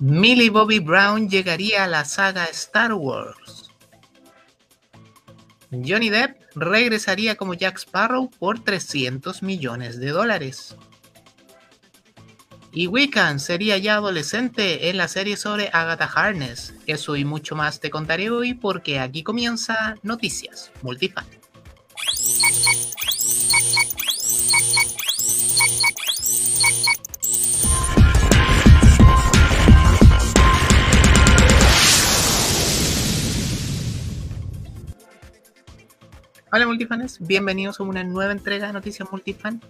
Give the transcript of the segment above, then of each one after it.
Millie Bobby Brown llegaría a la saga Star Wars. Johnny Depp regresaría como Jack Sparrow por 300 millones de dólares. Y Wiccan sería ya adolescente en la serie sobre Agatha Harness. Eso y mucho más te contaré hoy porque aquí comienza Noticias Multifan. Hola multifanes, bienvenidos a una nueva entrega de Noticias Multifan.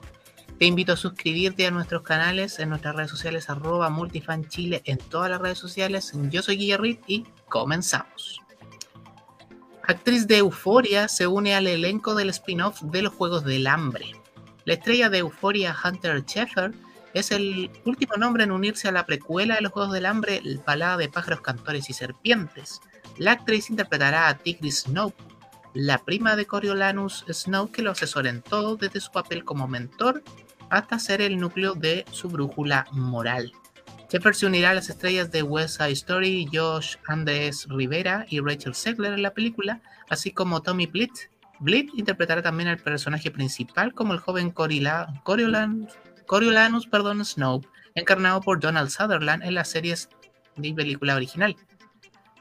Te invito a suscribirte a nuestros canales en nuestras redes sociales arroba multifanchile en todas las redes sociales. Yo soy Guillerrit y comenzamos. Actriz de Euforia se une al elenco del spin-off de los Juegos del Hambre. La estrella de Euforia, Hunter Sheffer, es el último nombre en unirse a la precuela de los Juegos del Hambre, Palada de pájaros, cantores y serpientes. La actriz interpretará a Tigris Snow, la prima de Coriolanus Snow que lo asesora en todo, desde su papel como mentor hasta ser el núcleo de su brújula moral. Shepard se unirá a las estrellas de West Side Story, Josh Andes Rivera y Rachel Segler en la película, así como Tommy Blitz. Blitz interpretará también al personaje principal como el joven Coriolanus, Coriolanus perdón, Snow, encarnado por Donald Sutherland en las series de película original.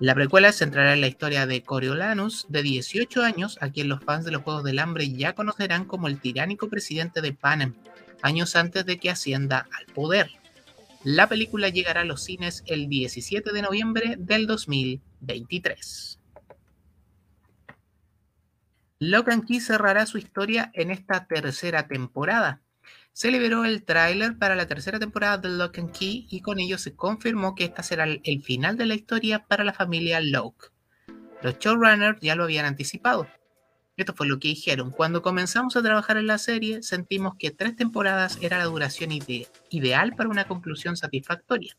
La precuela centrará en la historia de Coriolanus, de 18 años, a quien los fans de los Juegos del Hambre ya conocerán como el tiránico presidente de Panem, años antes de que ascienda al poder. La película llegará a los cines el 17 de noviembre del 2023. Locan Key cerrará su historia en esta tercera temporada se liberó el tráiler para la tercera temporada de Lock and Key y con ello se confirmó que esta será el final de la historia para la familia Locke. Los showrunners ya lo habían anticipado. Esto fue lo que dijeron. Cuando comenzamos a trabajar en la serie, sentimos que tres temporadas era la duración ideal para una conclusión satisfactoria.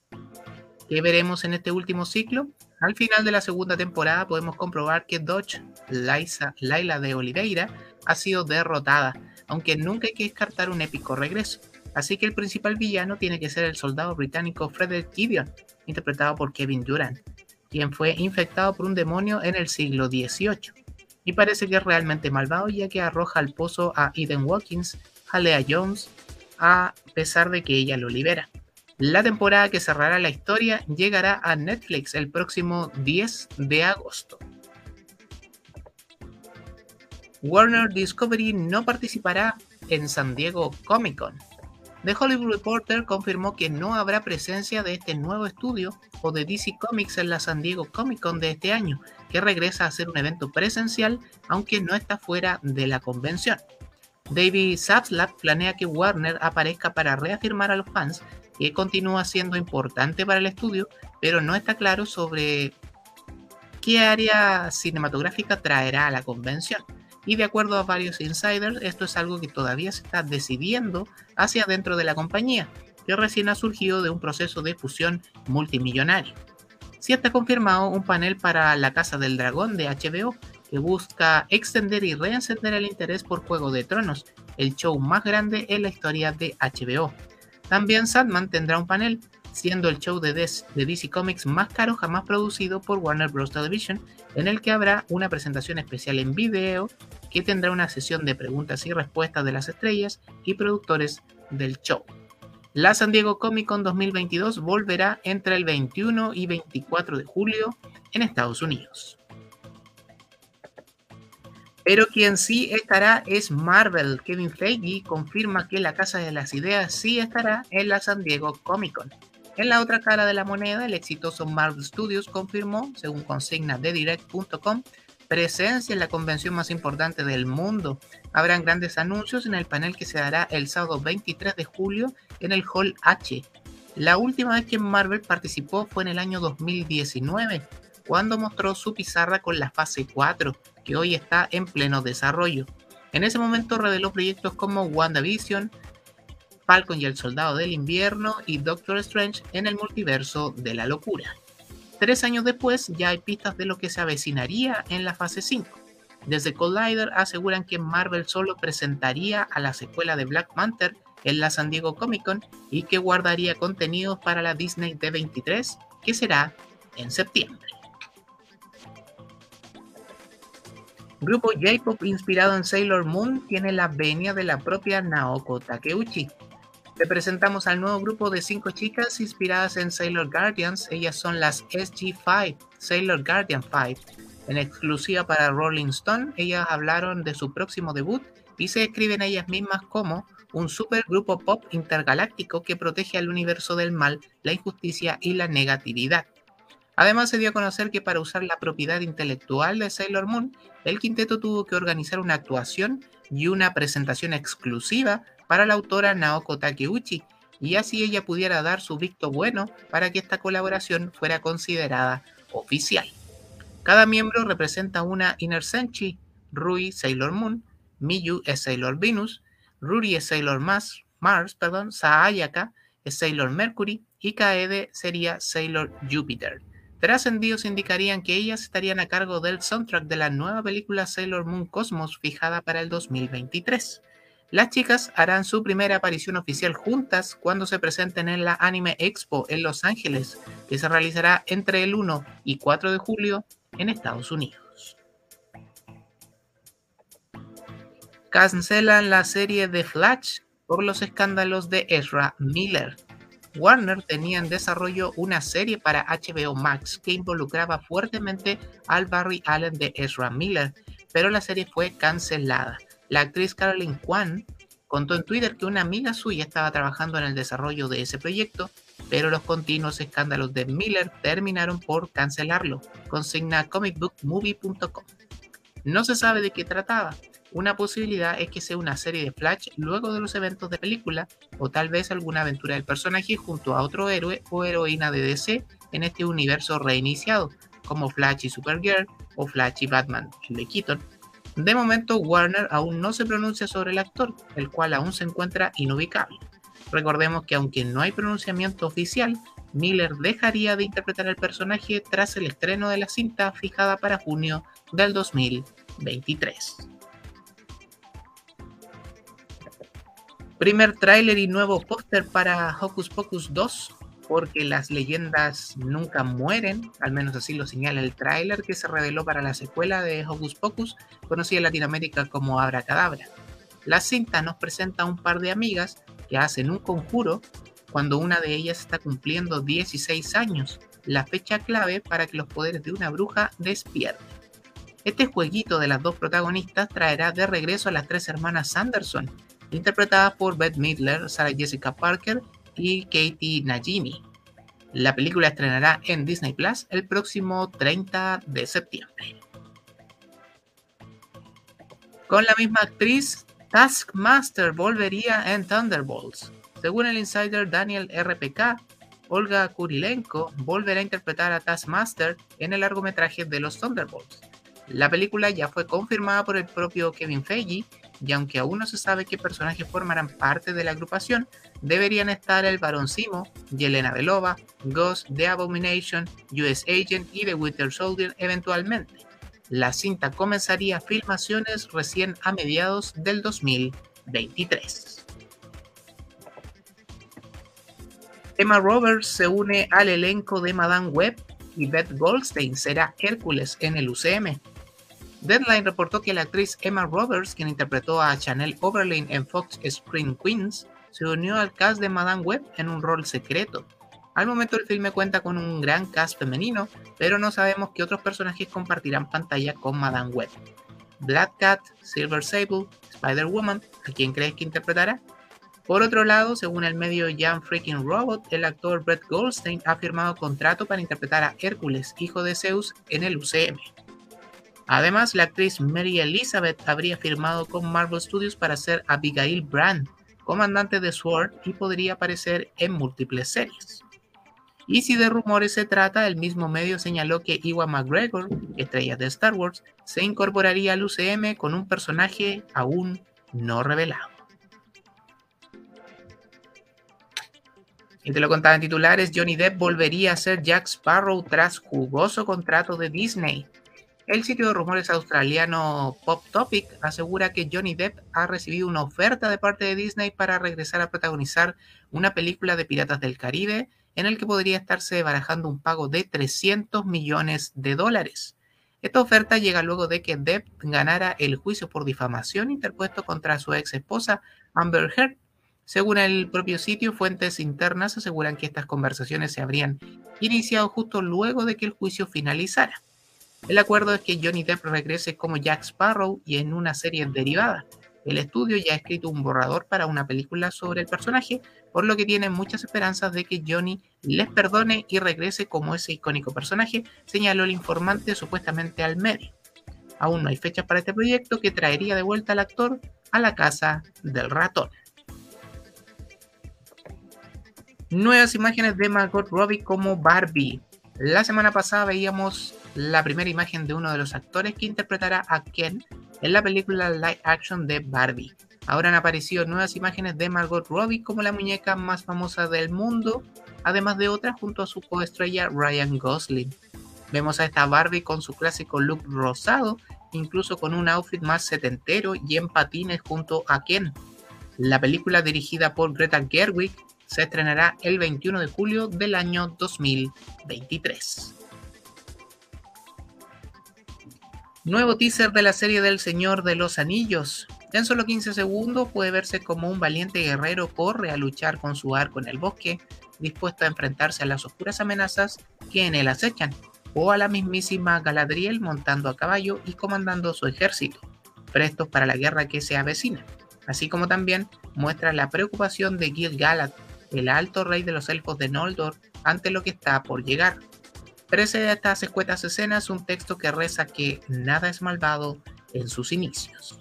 ¿Qué veremos en este último ciclo? Al final de la segunda temporada podemos comprobar que Dodge, Laila de Oliveira, ha sido derrotada aunque nunca hay que descartar un épico regreso. Así que el principal villano tiene que ser el soldado británico Frederick Gideon, interpretado por Kevin Durant, quien fue infectado por un demonio en el siglo XVIII. Y parece que es realmente malvado ya que arroja al pozo a Eden Watkins, a Lea Jones, a pesar de que ella lo libera. La temporada que cerrará la historia llegará a Netflix el próximo 10 de agosto. Warner Discovery no participará en San Diego Comic Con. The Hollywood Reporter confirmó que no habrá presencia de este nuevo estudio o de DC Comics en la San Diego Comic Con de este año, que regresa a ser un evento presencial, aunque no está fuera de la convención. David Zaslav planea que Warner aparezca para reafirmar a los fans que continúa siendo importante para el estudio, pero no está claro sobre qué área cinematográfica traerá a la convención y de acuerdo a varios insiders, esto es algo que todavía se está decidiendo hacia dentro de la compañía, que recién ha surgido de un proceso de fusión multimillonario. Sí está confirmado un panel para La Casa del Dragón de HBO, que busca extender y reencender el interés por Juego de Tronos, el show más grande en la historia de HBO. También Sandman tendrá un panel, siendo el show de, DC Comics más caro jamás producido por Warner Bros. Television, en el que habrá una presentación especial en video que tendrá una sesión de preguntas y respuestas de las estrellas y productores del show. La San Diego Comic Con 2022 volverá entre el 21 y 24 de julio en Estados Unidos. Pero quien sí estará es Marvel. Kevin Feige confirma que la Casa de las Ideas sí estará en la San Diego Comic Con. En la otra cara de la moneda, el exitoso Marvel Studios confirmó, según consigna de direct.com, presencia en la convención más importante del mundo. Habrán grandes anuncios en el panel que se dará el sábado 23 de julio en el Hall H. La última vez que Marvel participó fue en el año 2019, cuando mostró su pizarra con la fase 4, que hoy está en pleno desarrollo. En ese momento reveló proyectos como WandaVision, Falcon y el Soldado del Invierno y Doctor Strange en el multiverso de la locura. Tres años después ya hay pistas de lo que se avecinaría en la fase 5. Desde Collider aseguran que Marvel solo presentaría a la secuela de Black Panther en la San Diego Comic Con y que guardaría contenidos para la Disney D23 que será en septiembre. Grupo J-Pop inspirado en Sailor Moon tiene la venia de la propia Naoko Takeuchi. Te presentamos al nuevo grupo de cinco chicas inspiradas en Sailor Guardians. Ellas son las SG5, Sailor Guardian 5. En exclusiva para Rolling Stone, ellas hablaron de su próximo debut y se describen ellas mismas como un supergrupo pop intergaláctico que protege al universo del mal, la injusticia y la negatividad. Además, se dio a conocer que para usar la propiedad intelectual de Sailor Moon, el quinteto tuvo que organizar una actuación y una presentación exclusiva para la autora Naoko Takeuchi, y así ella pudiera dar su visto bueno para que esta colaboración fuera considerada oficial. Cada miembro representa una Inner Senshi, Rui Sailor Moon, Miyu es Sailor Venus, Ruri es Sailor Mars, Mars perdón, Saayaka es Sailor Mercury y Kaede sería Sailor Jupiter. Trascendidos indicarían que ellas estarían a cargo del soundtrack de la nueva película Sailor Moon Cosmos fijada para el 2023. Las chicas harán su primera aparición oficial juntas cuando se presenten en la Anime Expo en Los Ángeles, que se realizará entre el 1 y 4 de julio en Estados Unidos. Cancelan la serie de Flash por los escándalos de Ezra Miller. Warner tenía en desarrollo una serie para HBO Max que involucraba fuertemente al Barry Allen de Ezra Miller, pero la serie fue cancelada. La actriz Caroline Kwan contó en Twitter que una amiga suya estaba trabajando en el desarrollo de ese proyecto, pero los continuos escándalos de Miller terminaron por cancelarlo, consigna comicbookmovie.com. No se sabe de qué trataba, una posibilidad es que sea una serie de Flash luego de los eventos de película, o tal vez alguna aventura del personaje junto a otro héroe o heroína de DC en este universo reiniciado, como Flash y Supergirl o Flash y Batman de Keaton. De momento, Warner aún no se pronuncia sobre el actor, el cual aún se encuentra inubicable. Recordemos que aunque no hay pronunciamiento oficial, Miller dejaría de interpretar el personaje tras el estreno de la cinta fijada para junio del 2023. Primer tráiler y nuevo póster para Hocus Pocus 2, porque las leyendas nunca mueren, al menos así lo señala el tráiler que se reveló para la secuela de Hocus Pocus, conocida en Latinoamérica como Abra Cadabra. La cinta nos presenta a un par de amigas que hacen un conjuro cuando una de ellas está cumpliendo 16 años, la fecha clave para que los poderes de una bruja despierten. Este jueguito de las dos protagonistas traerá de regreso a las tres hermanas Sanderson, interpretada por Beth Midler, Sarah Jessica Parker y Katie Najimy. La película estrenará en Disney Plus el próximo 30 de septiembre. Con la misma actriz, Taskmaster volvería en Thunderbolts. Según el insider Daniel RPK, Olga Kurilenko volverá a interpretar a Taskmaster en el largometraje de los Thunderbolts. La película ya fue confirmada por el propio Kevin Feige y aunque aún no se sabe qué personajes formarán parte de la agrupación, deberían estar el Barón Simo, Yelena Belova, Ghost, The Abomination, US Agent y The Winter Soldier eventualmente. La cinta comenzaría filmaciones recién a mediados del 2023. Emma Roberts se une al elenco de Madame Web y Beth Goldstein será Hércules en el UCM. Deadline reportó que la actriz Emma Roberts, quien interpretó a Chanel Oberlin en Fox Spring Queens, se unió al cast de Madame Web en un rol secreto. Al momento el filme cuenta con un gran cast femenino, pero no sabemos qué otros personajes compartirán pantalla con Madame Web. Black Cat, Silver Sable, Spider-Woman, ¿a quién crees que interpretará? Por otro lado, según el medio Young Freaking Robot, el actor Brett Goldstein ha firmado contrato para interpretar a Hércules, hijo de Zeus, en el UCM. Además, la actriz Mary Elizabeth habría firmado con Marvel Studios para ser Abigail Brand, comandante de SWORD, y podría aparecer en múltiples series. Y si de rumores se trata, el mismo medio señaló que Iwan McGregor, estrella de Star Wars, se incorporaría al UCM con un personaje aún no revelado. Y te lo contaba en titulares, Johnny Depp volvería a ser Jack Sparrow tras jugoso contrato de Disney. El sitio de rumores australiano Pop Topic asegura que Johnny Depp ha recibido una oferta de parte de Disney para regresar a protagonizar una película de Piratas del Caribe en el que podría estarse barajando un pago de 300 millones de dólares. Esta oferta llega luego de que Depp ganara el juicio por difamación interpuesto contra su ex esposa Amber Heard. Según el propio sitio, fuentes internas aseguran que estas conversaciones se habrían iniciado justo luego de que el juicio finalizara. El acuerdo es que Johnny Depp regrese como Jack Sparrow y en una serie derivada. El estudio ya ha escrito un borrador para una película sobre el personaje, por lo que tienen muchas esperanzas de que Johnny les perdone y regrese como ese icónico personaje, señaló el informante supuestamente al medio. Aún no hay fechas para este proyecto que traería de vuelta al actor a la casa del ratón. Nuevas imágenes de Margot Robbie como Barbie. La semana pasada veíamos la primera imagen de uno de los actores que interpretará a Ken en la película live action de Barbie. Ahora han aparecido nuevas imágenes de Margot Robbie como la muñeca más famosa del mundo, además de otras junto a su coestrella Ryan Gosling. Vemos a esta Barbie con su clásico look rosado, incluso con un outfit más setentero y en patines junto a Ken. La película dirigida por Greta Gerwig se estrenará el 21 de julio del año 2023. Nuevo teaser de la serie del Señor de los Anillos. En solo 15 segundos puede verse como un valiente guerrero corre a luchar con su arco en el bosque, dispuesto a enfrentarse a las oscuras amenazas que en él acechan, o a la mismísima Galadriel montando a caballo y comandando su ejército, prestos para la guerra que se avecina, así como también muestra la preocupación de Gil-galad, el alto rey de los elfos de Noldor, ante lo que está por llegar, Precede a estas escuetas escenas un texto que reza que nada es malvado en sus inicios.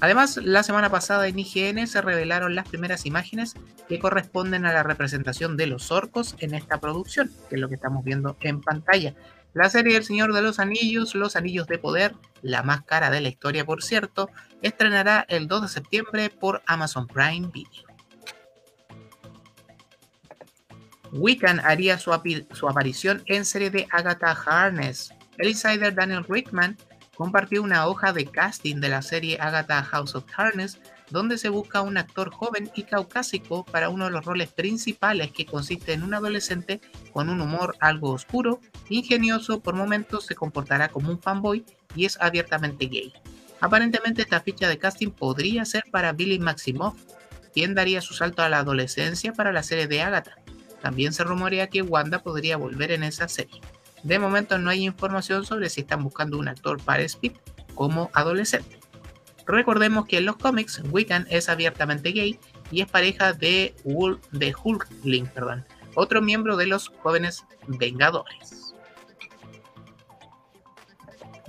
Además, la semana pasada en IGN se revelaron las primeras imágenes que corresponden a la representación de los orcos en esta producción, que es lo que estamos viendo en pantalla. La serie El Señor de los Anillos, Los Anillos de Poder, la más cara de la historia por cierto, estrenará el 2 de septiembre por Amazon Prime Video. Wiccan haría su, aparición en serie de Agatha Harness. El insider Daniel Rickman compartió una hoja de casting de la serie Agatha House of Harness, donde se busca un actor joven y caucásico para uno de los roles principales que consiste en un adolescente con un humor algo oscuro, ingenioso, por momentos se comportará como un fanboy y es abiertamente gay. Aparentemente esta ficha de casting podría ser para Billy Maximoff, quien daría su salto a la adolescencia para la serie de Agatha. También se rumorea que Wanda podría volver en esa serie. De momento no hay información sobre si están buscando un actor para Speed como adolescente. Recordemos que en los cómics Wiccan es abiertamente gay y es pareja de, de Hulkling, perdón, otro miembro de los jóvenes Vengadores.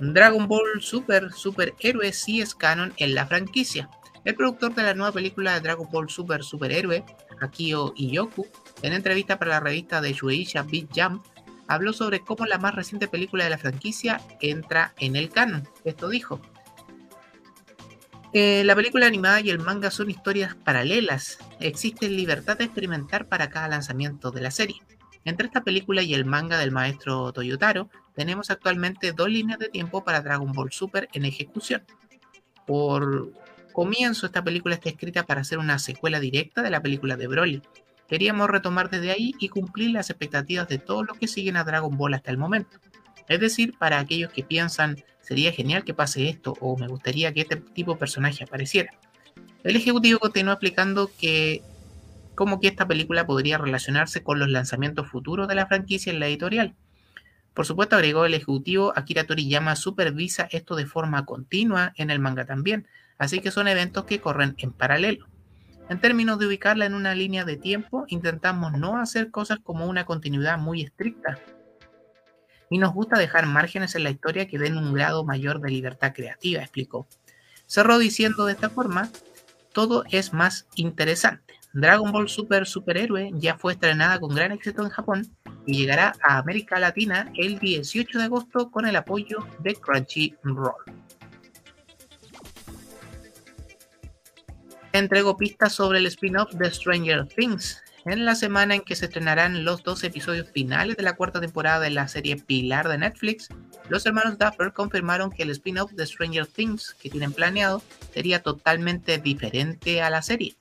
Dragon Ball Super Superhéroe sí es canon en la franquicia. El productor de la nueva película de Dragon Ball Super Superhéroe, Akio Iyoku, en entrevista para la revista de Shueisha Beat Jump, habló sobre cómo la más reciente película de la franquicia entra en el canon. Esto dijo. Eh, la película animada y el manga son historias paralelas. Existe libertad de experimentar para cada lanzamiento de la serie. Entre esta película y el manga del maestro Toyotaro, tenemos actualmente dos líneas de tiempo para Dragon Ball Super en ejecución. Por comienzo, esta película está escrita para ser una secuela directa de la película de Broly, Queríamos retomar desde ahí y cumplir las expectativas de todos los que siguen a Dragon Ball hasta el momento. Es decir, para aquellos que piensan, sería genial que pase esto o me gustaría que este tipo de personaje apareciera. El ejecutivo continuó explicando que cómo que esta película podría relacionarse con los lanzamientos futuros de la franquicia en la editorial. Por supuesto, agregó el ejecutivo, Akira Toriyama supervisa esto de forma continua en el manga también, así que son eventos que corren en paralelo. En términos de ubicarla en una línea de tiempo, intentamos no hacer cosas como una continuidad muy estricta. Y nos gusta dejar márgenes en la historia que den un grado mayor de libertad creativa, explicó. Cerró diciendo de esta forma, todo es más interesante. Dragon Ball Super Superhéroe ya fue estrenada con gran éxito en Japón y llegará a América Latina el 18 de agosto con el apoyo de Crunchyroll. Entregó pistas sobre el spin-off de Stranger Things, en la semana en que se estrenarán los dos episodios finales de la cuarta temporada de la serie Pilar de Netflix, los hermanos Duffer confirmaron que el spin-off de Stranger Things que tienen planeado sería totalmente diferente a la serie.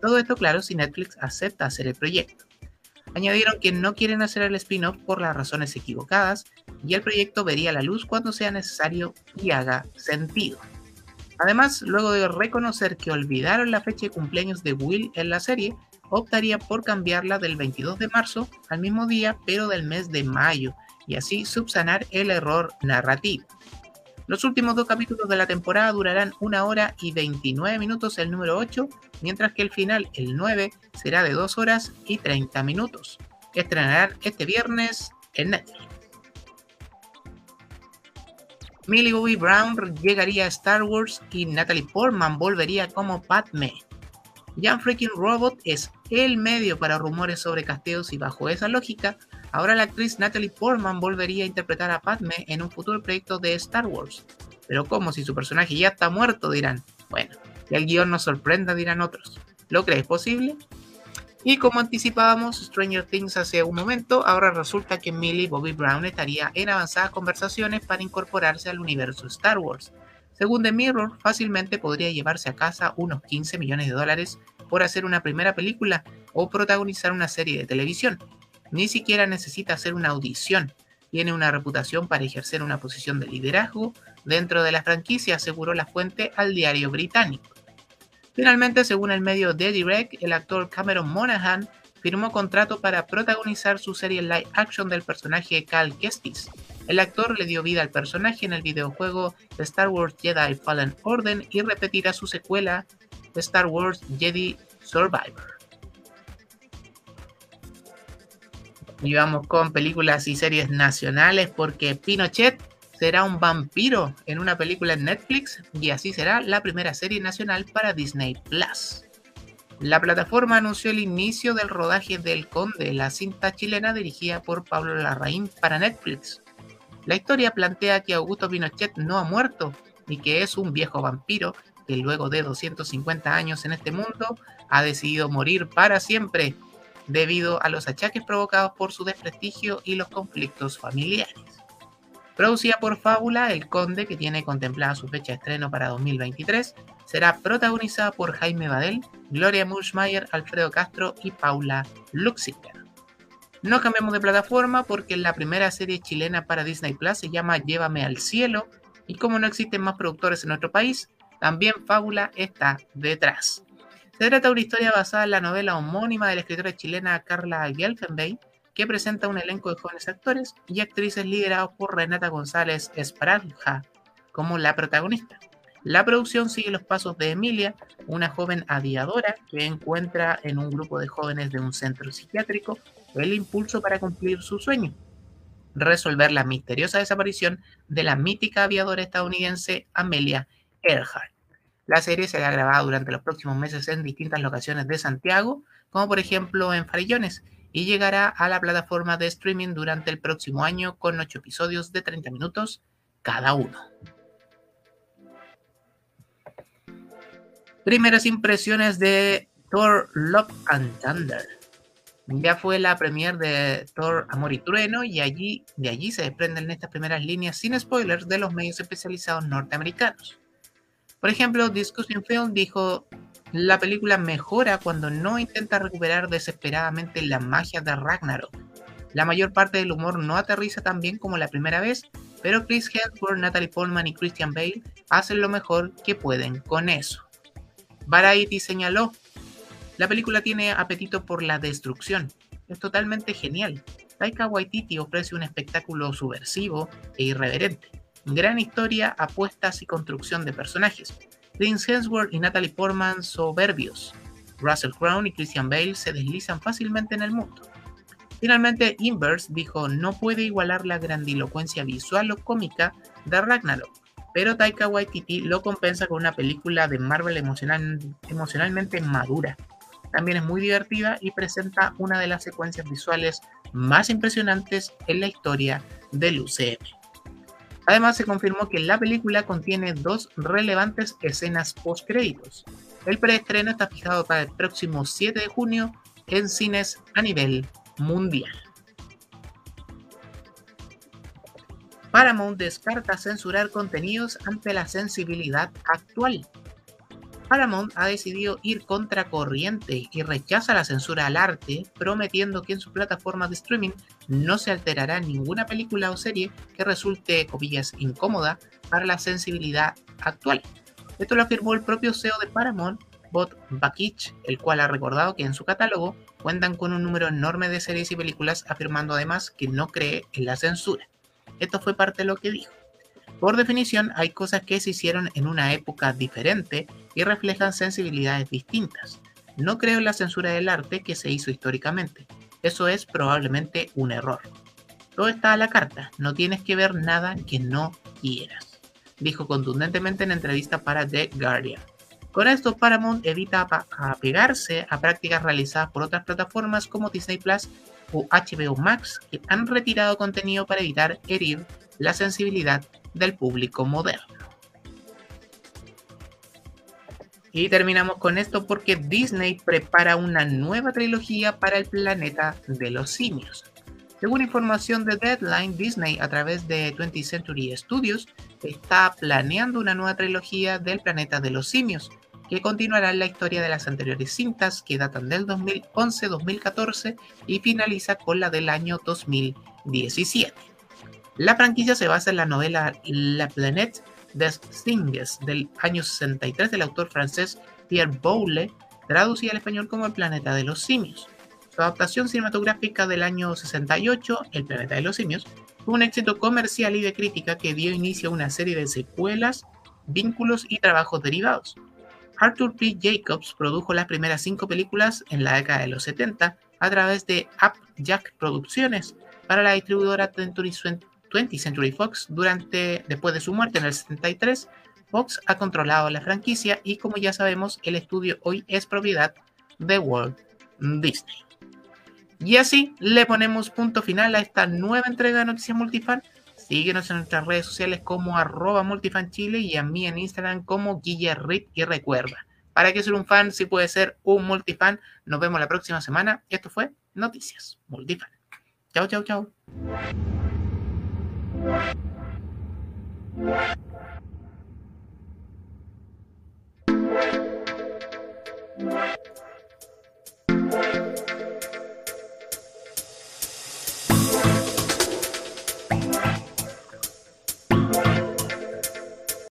Todo esto claro si Netflix acepta hacer el proyecto. Añadieron que no quieren hacer el spin-off por las razones equivocadas y el proyecto vería la luz cuando sea necesario y haga sentido. Además, luego de reconocer que olvidaron la fecha de cumpleaños de Will en la serie, optaría por cambiarla del 22 de marzo al mismo día, pero del mes de mayo, y así subsanar el error narrativo. Los últimos dos capítulos de la temporada durarán una hora y 29 minutos el número 8, mientras que el final, el 9, será de 2 horas y 30 minutos. Estrenarán este viernes en Netflix. Millie Bobby Brown llegaría a Star Wars y Natalie Portman volvería como Padme. Jan Freaking Robot es el medio para rumores sobre casteos y bajo esa lógica, Ahora la actriz Natalie Portman volvería a interpretar a Padme en un futuro proyecto de Star Wars. Pero como si su personaje ya está muerto, dirán. Bueno, que el guion nos sorprenda, dirán otros. ¿Lo crees posible? Y como anticipábamos Stranger Things hace un momento, ahora resulta que Millie Bobby Brown estaría en avanzadas conversaciones para incorporarse al universo Star Wars. Según The Mirror, fácilmente podría llevarse a casa unos 15 millones de dólares por hacer una primera película o protagonizar una serie de televisión, ni siquiera necesita hacer una audición. Tiene una reputación para ejercer una posición de liderazgo dentro de la franquicia, aseguró la fuente al diario británico. Finalmente, según el medio The Direct, el actor Cameron Monaghan firmó contrato para protagonizar su serie live action del personaje Cal Kestis. El actor le dio vida al personaje en el videojuego Star Wars Jedi Fallen Order y repetirá su secuela Star Wars Jedi Survivor. Y vamos con películas y series nacionales porque Pinochet será un vampiro en una película en Netflix y así será la primera serie nacional para Disney Plus. La plataforma anunció el inicio del rodaje del Conde, la cinta chilena dirigida por Pablo Larraín para Netflix. La historia plantea que Augusto Pinochet no ha muerto y que es un viejo vampiro que luego de 250 años en este mundo ha decidido morir para siempre debido a los achaques provocados por su desprestigio y los conflictos familiares. Producida por Fábula, El Conde, que tiene contemplada su fecha de estreno para 2023, será protagonizada por Jaime Badel, Gloria Muschmeyer, Alfredo Castro y Paula Luxinger. No cambiamos de plataforma porque la primera serie chilena para Disney Plus se llama Llévame al cielo y como no existen más productores en nuestro país, también Fábula está detrás. Se trata de una historia basada en la novela homónima de la escritora chilena Carla Gelfenbein, que presenta un elenco de jóvenes actores y actrices liderados por Renata González Esparanja como la protagonista. La producción sigue los pasos de Emilia, una joven aviadora que encuentra en un grupo de jóvenes de un centro psiquiátrico el impulso para cumplir su sueño, resolver la misteriosa desaparición de la mítica aviadora estadounidense Amelia Earhart. La serie será grabada durante los próximos meses en distintas locaciones de Santiago, como por ejemplo en Farillones, y llegará a la plataforma de streaming durante el próximo año con 8 episodios de 30 minutos cada uno. Primeras impresiones de Thor Love and Thunder. Ya fue la premier de Thor Amor y Trueno y allí, de allí se desprenden estas primeras líneas sin spoilers de los medios especializados norteamericanos. Por ejemplo, Discussion Film dijo, la película mejora cuando no intenta recuperar desesperadamente la magia de Ragnarok. La mayor parte del humor no aterriza tan bien como la primera vez, pero Chris Hemsworth, Natalie Portman y Christian Bale hacen lo mejor que pueden con eso. Variety señaló, la película tiene apetito por la destrucción. Es totalmente genial. Taika Waititi ofrece un espectáculo subversivo e irreverente. Gran historia, apuestas y construcción de personajes. Prince Hemsworth y Natalie Portman soberbios. Russell Crowe y Christian Bale se deslizan fácilmente en el mundo. Finalmente, Inverse dijo no puede igualar la grandilocuencia visual o cómica de Ragnarok, pero Taika Waititi lo compensa con una película de Marvel emocionalmente madura. También es muy divertida y presenta una de las secuencias visuales más impresionantes en la historia del UCM. Además, se confirmó que la película contiene dos relevantes escenas post-créditos. El preestreno está fijado para el próximo 7 de junio en cines a nivel mundial. Paramount descarta censurar contenidos ante la sensibilidad actual. Paramount ha decidido ir contra corriente y rechaza la censura al arte, prometiendo que en su plataforma de streaming no se alterará ninguna película o serie que resulte, comillas, incómoda para la sensibilidad actual. Esto lo afirmó el propio CEO de Paramount, Bob Bakich, el cual ha recordado que en su catálogo cuentan con un número enorme de series y películas, afirmando además que no cree en la censura. Esto fue parte de lo que dijo. Por definición, hay cosas que se hicieron en una época diferente y reflejan sensibilidades distintas. No creo en la censura del arte que se hizo históricamente. Eso es probablemente un error. Todo está a la carta, no tienes que ver nada que no quieras, dijo contundentemente en entrevista para The Guardian. Con esto, Paramount evita apegarse a prácticas realizadas por otras plataformas como Disney Plus o HBO Max, que han retirado contenido para evitar herir la sensibilidad del público moderno. Y terminamos con esto porque Disney prepara una nueva trilogía para el planeta de los simios. Según información de Deadline, Disney a través de 20th Century Studios está planeando una nueva trilogía del planeta de los simios, que continuará la historia de las anteriores cintas que datan del 2011-2014 y finaliza con la del año 2017. La franquicia se basa en la novela La Planète des Singes del año 63 del autor francés Pierre Boulle, traducida al español como El planeta de los simios. Su adaptación cinematográfica del año 68, El planeta de los simios, fue un éxito comercial y de crítica que dio inicio a una serie de secuelas, vínculos y trabajos derivados. Arthur P. Jacobs produjo las primeras cinco películas en la década de los 70 a través de Jack Producciones para la distribuidora 20th Century Fox. Durante, después de su muerte en el 73, Fox ha controlado la franquicia y como ya sabemos, el estudio hoy es propiedad de Walt Disney. Y así le ponemos punto final a esta nueva entrega de Noticias Multifan Síguenos en nuestras redes sociales como arroba multifanchile y a mí en Instagram como Guillerrit y recuerda, para que ser un fan si puede ser un multifan. Nos vemos la próxima semana. Esto fue Noticias Multifan. Chao, chao, chao. What?